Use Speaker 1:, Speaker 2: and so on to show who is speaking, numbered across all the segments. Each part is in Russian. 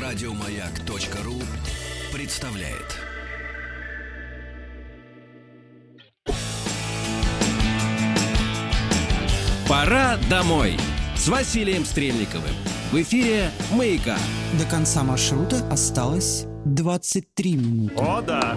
Speaker 1: Радиомаяк.ру представляет. Пора домой с Василием Стрельниковым. В эфире «Маяка».
Speaker 2: До конца маршрута осталось 23 минуты.
Speaker 3: О, да.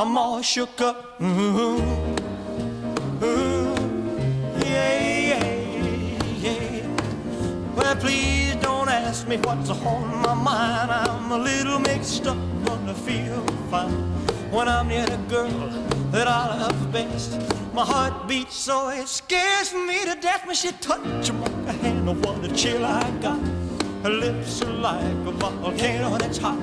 Speaker 4: I'm all shook up. Ooh, ooh, yeah, yeah, yeah. Well, please don't ask me what's on my mind. I'm a little mixed up, but I feel fine when I'm near the girl that I love best. My heart beats so it scares me to death when she touches my hand. Oh, what a chill I got. Her lips are like a volcano that's hot.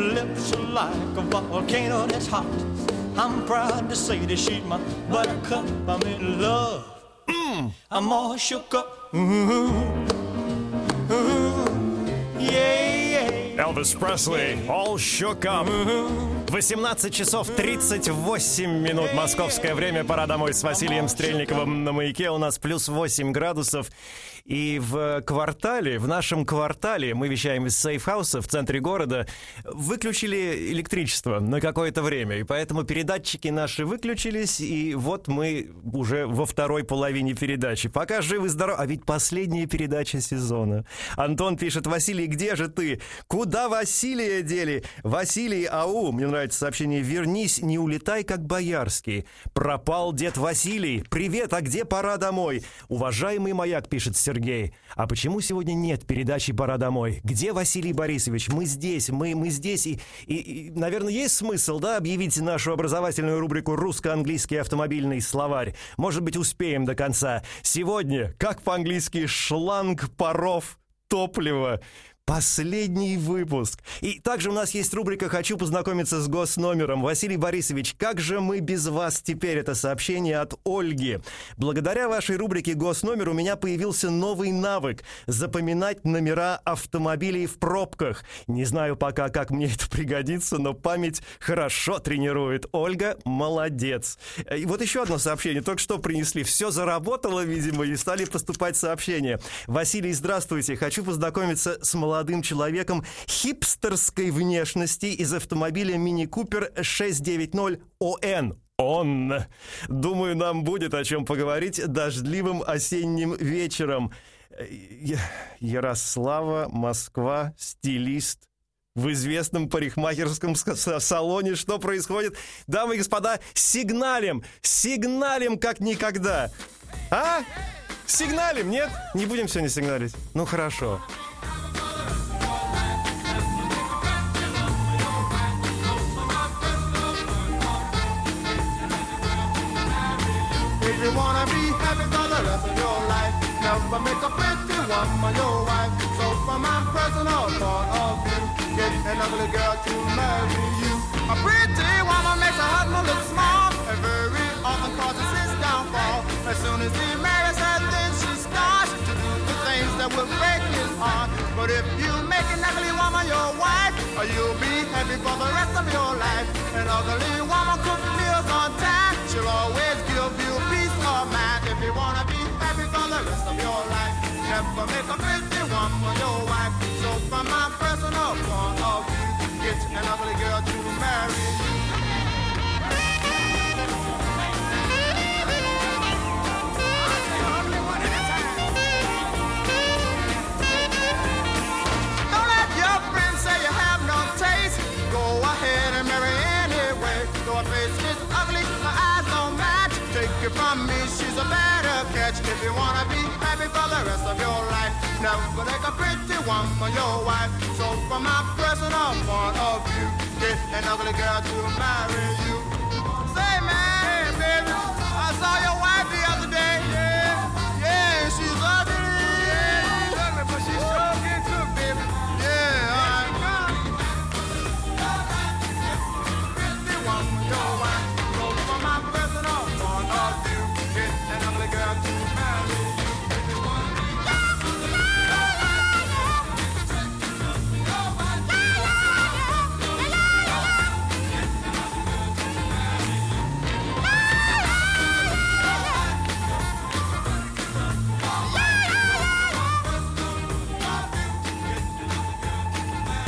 Speaker 4: lips are like a volcano that's hot. I'm proud to say that she's my buttercup. I'm in love. Mm. I'm all shook up. Ooh. Ooh. Yeah, yeah.
Speaker 3: Elvis Presley, all shook up. Ooh. 18 часов 38 минут московское время. Пора домой с Василием Стрельниковым на маяке. У нас плюс 8 градусов. И в квартале, в нашем квартале, мы вещаем из сейфхауса в центре города, выключили электричество на какое-то время. И поэтому передатчики наши выключились, и вот мы уже во второй половине передачи. Пока живы здоровы. А ведь последняя передача сезона. Антон пишет, Василий, где же ты? Куда Василия дели? Василий, ау, мне нравится сообщение, вернись, не улетай, как Боярский. Пропал дед Василий. Привет, а где пора домой? Уважаемый маяк, пишет Сергей. А почему сегодня нет передачи «Пора домой»? Где Василий Борисович? Мы здесь, мы, мы здесь. И, и, и, наверное, есть смысл, да, объявить нашу образовательную рубрику «Русско-английский автомобильный словарь». Может быть, успеем до конца. Сегодня, как по-английски, шланг паров топлива. Последний выпуск. И также у нас есть рубрика «Хочу познакомиться с госномером». Василий Борисович, как же мы без вас теперь? Это сообщение от Ольги. Благодаря вашей рубрике «Госномер» у меня появился новый навык – запоминать номера автомобилей в пробках. Не знаю пока, как мне это пригодится, но память хорошо тренирует. Ольга, молодец. И вот еще одно сообщение. Только что принесли. Все заработало, видимо, и стали поступать сообщения. Василий, здравствуйте. Хочу познакомиться с молодым молодым человеком хипстерской внешности из автомобиля Мини Купер 690 ОН. Думаю, нам будет о чем поговорить дождливым осенним вечером. Ярослава, Москва, стилист, в известном парикмахерском салоне. Что происходит? Дамы и господа, сигналим! Сигналим как никогда! А? Сигналим, нет? Не будем сегодня сигналить? Ну, хорошо.
Speaker 5: If never make a pretty woman your wife. So from my personal point of view, get an ugly girl to marry you. A pretty woman makes a husband look small, and very often causes his downfall. As soon as he marries her, then she starts to do the things that will break his heart. But if you make an ugly woman your wife, you'll be happy for the rest of your life. An ugly woman cooks meals on time. If you wanna be happy for the rest of your life. Never take a pretty woman your wife. So from my personal point of view, get an ugly girl to marry you.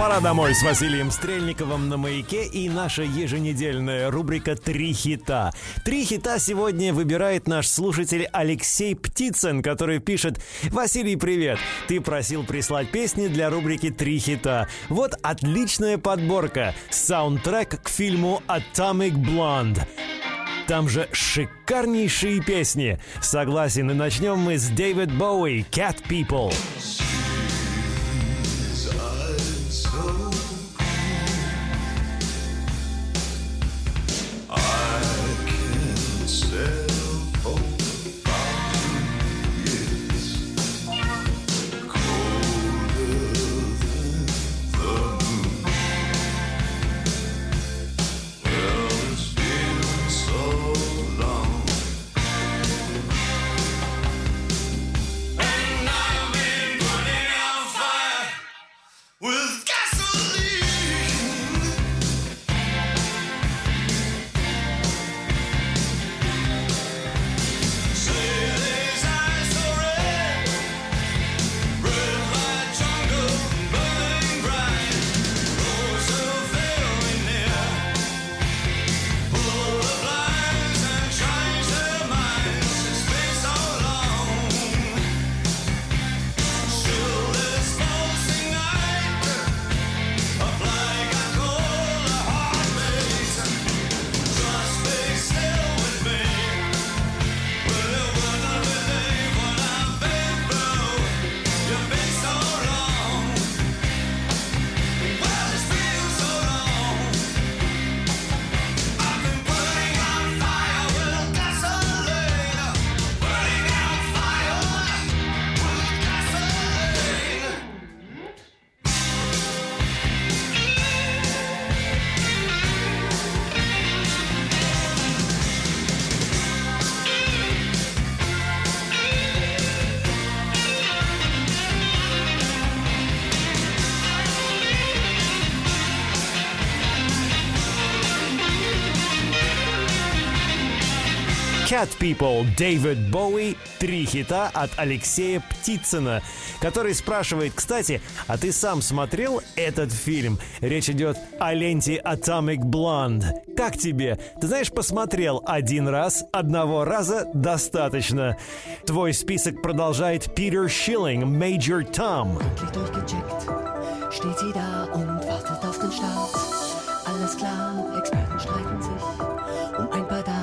Speaker 3: Пора домой с Василием Стрельниковым на «Маяке» и наша еженедельная рубрика «Три хита». Три хита сегодня выбирает наш слушатель Алексей Птицын, который пишет «Василий, привет! Ты просил прислать песни для рубрики «Три хита». Вот отличная подборка. Саундтрек к фильму «Atomic Blonde». Там же шикарнейшие песни. Согласен, и начнем мы с Дэвид Боуи «Cat People».
Speaker 6: Oh.
Speaker 3: Cat People, Дэвид Боуи, три хита от Алексея Птицына, который спрашивает, кстати, а ты сам смотрел этот фильм? Речь идет о ленте Atomic Blonde. Как тебе? Ты знаешь, посмотрел один раз, одного раза достаточно. Твой список продолжает Питер Шиллинг,
Speaker 7: den Start. Alles klar, Experten streiten sich um ein paar Daten.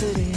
Speaker 7: city.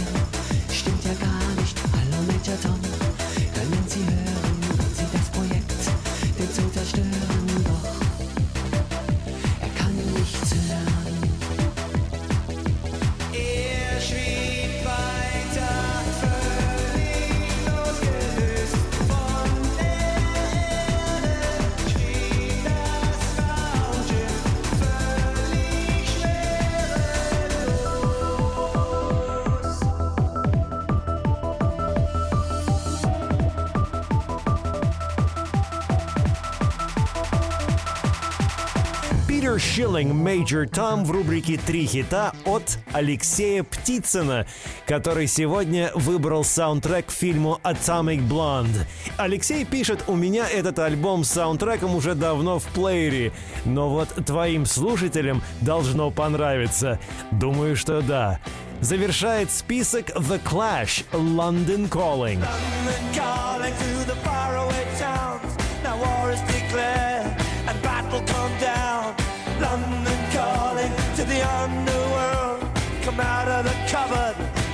Speaker 3: Peter Schilling, Major Tom в рубрике «Три хита» от Алексея Птицына, который сегодня выбрал саундтрек к фильму Atomic Blonde. Алексей пишет, у меня этот альбом с саундтреком уже давно в плеере, но вот твоим слушателям должно понравиться. Думаю, что да. Завершает список The Clash London Calling.
Speaker 8: London calling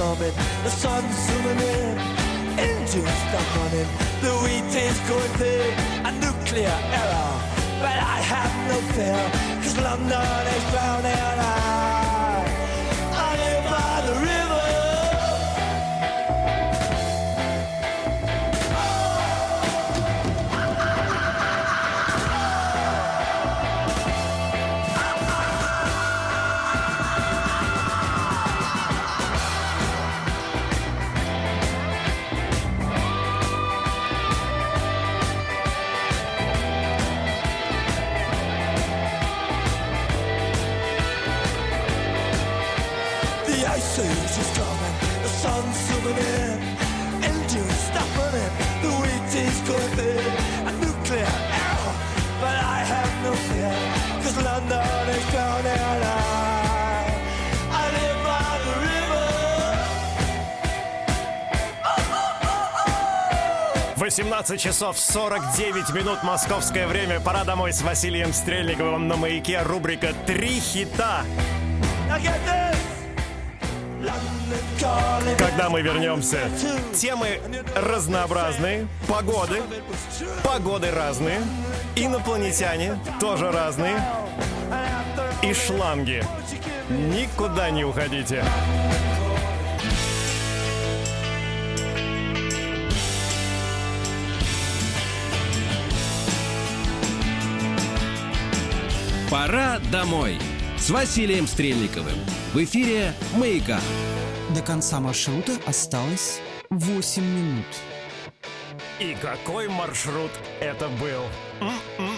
Speaker 8: coming, the sun's zooming in, engines stop running, the wheat is going thick, a nuclear error. But I have no fear, cause London is drowning. I, I live by the river.
Speaker 3: 18 часов 49 минут московское время. Пора домой с Василием Стрельниковым на маяке. Рубрика «Три хита». Когда мы вернемся, темы разнообразные, погоды, погоды разные, инопланетяне тоже разные и шланги. Никуда не уходите.
Speaker 1: Пора домой с Василием Стрельниковым. В эфире «Маяка».
Speaker 2: До конца маршрута осталось 8 минут.
Speaker 3: И какой маршрут это был? М-м-м.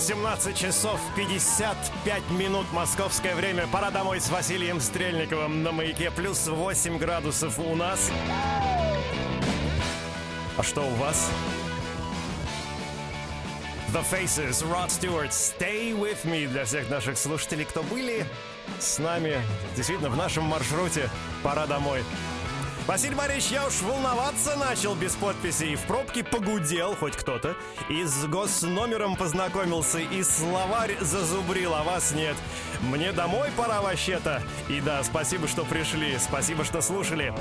Speaker 3: 18 часов 55 минут московское время. Пора домой с Василием Стрельниковым на маяке. Плюс 8 градусов у нас. А что у вас? The Faces, Rod Stewart, Stay With Me для всех наших слушателей, кто были с нами действительно в нашем маршруте «Пора домой». Василий Борисович, я уж волноваться начал без подписи и в пробке погудел хоть кто-то. И с госномером познакомился, и словарь зазубрил, а вас нет. Мне домой пора вообще-то. И да, спасибо, что пришли, спасибо, что слушали.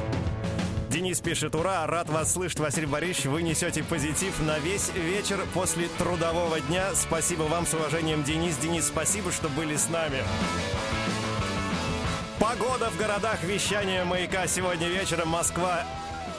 Speaker 3: Денис пишет, ура, рад вас слышать, Василий Борисович, вы несете позитив на весь вечер после трудового дня. Спасибо вам, с уважением, Денис. Денис, спасибо, что были с нами. Погода в городах вещания маяка сегодня вечером. Москва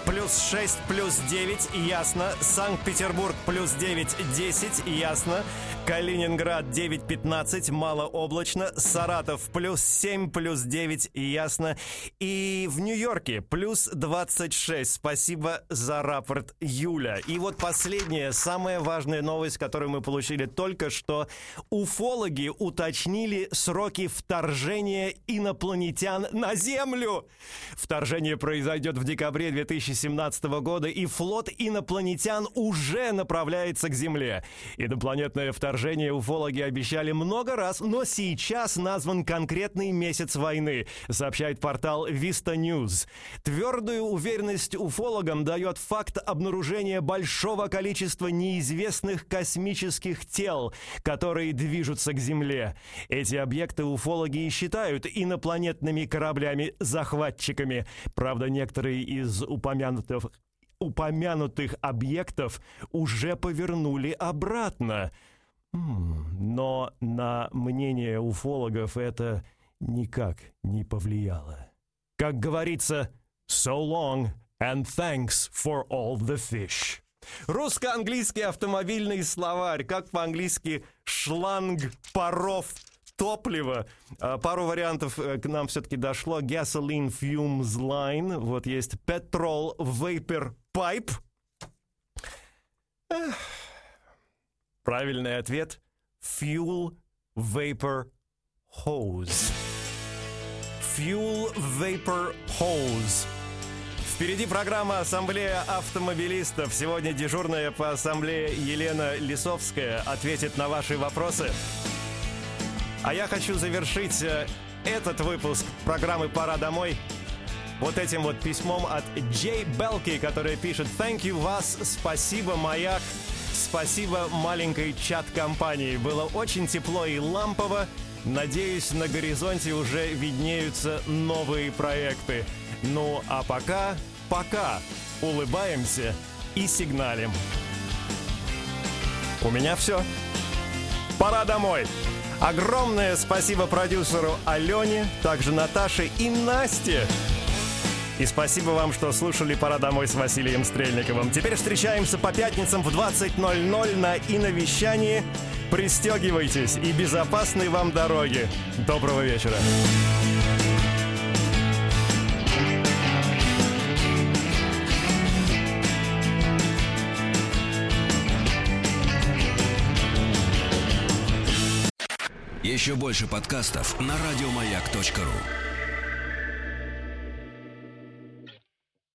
Speaker 3: плюс 6, плюс 9, ясно. Санкт-Петербург плюс 9, 10, ясно. Калининград 9, 15, малооблачно. Саратов плюс 7, плюс 9, ясно. И в Нью-Йорке плюс 26. Спасибо за рапорт Юля. И вот последняя, самая важная новость, которую мы получили только что. Уфологи уточнили сроки вторжения инопланетян на Землю. Вторжение произойдет в декабре 2017 года, и флот инопланетян уже направляется к Земле. Инопланетное вторжение уфологи обещали много раз, но сейчас назван конкретный месяц войны, сообщает портал Vista News. Твердую уверенность уфологам дает факт обнаружения большого количества неизвестных космических тел, которые движутся к Земле. Эти объекты уфологи и считают инопланетными кораблями-захватчиками. Правда, некоторые из упомянутых упомянутых объектов уже повернули обратно. Но на мнение уфологов это никак не повлияло. Как говорится, so long and thanks for all the fish. Русско-английский автомобильный словарь. Как по-английски шланг паров топлива. А, Пару вариантов э, к нам все-таки дошло. Gasoline Fumes Line. Вот есть Petrol Vapor Pipe. Эх. Правильный ответ Fuel Vapor Hose. Fuel Vapor Hose. Впереди программа «Ассамблея автомобилистов». Сегодня дежурная по ассамблее Елена Лисовская ответит на ваши вопросы. А я хочу завершить э, этот выпуск программы «Пора домой» вот этим вот письмом от Джей Белки, которая пишет «Thank you вас, спасибо, маяк, спасибо маленькой чат-компании. Было очень тепло и лампово. Надеюсь, на горизонте уже виднеются новые проекты. Ну, а пока, пока улыбаемся и сигналим. У меня все. Пора домой. Огромное спасибо продюсеру Алене, также Наташе и Насте. И спасибо вам, что слушали «Пора домой» с Василием Стрельниковым. Теперь встречаемся по пятницам в 20.00 на иновещании. Пристегивайтесь и безопасной вам дороги. Доброго вечера.
Speaker 1: Еще больше подкастов на радиомаяк.ру.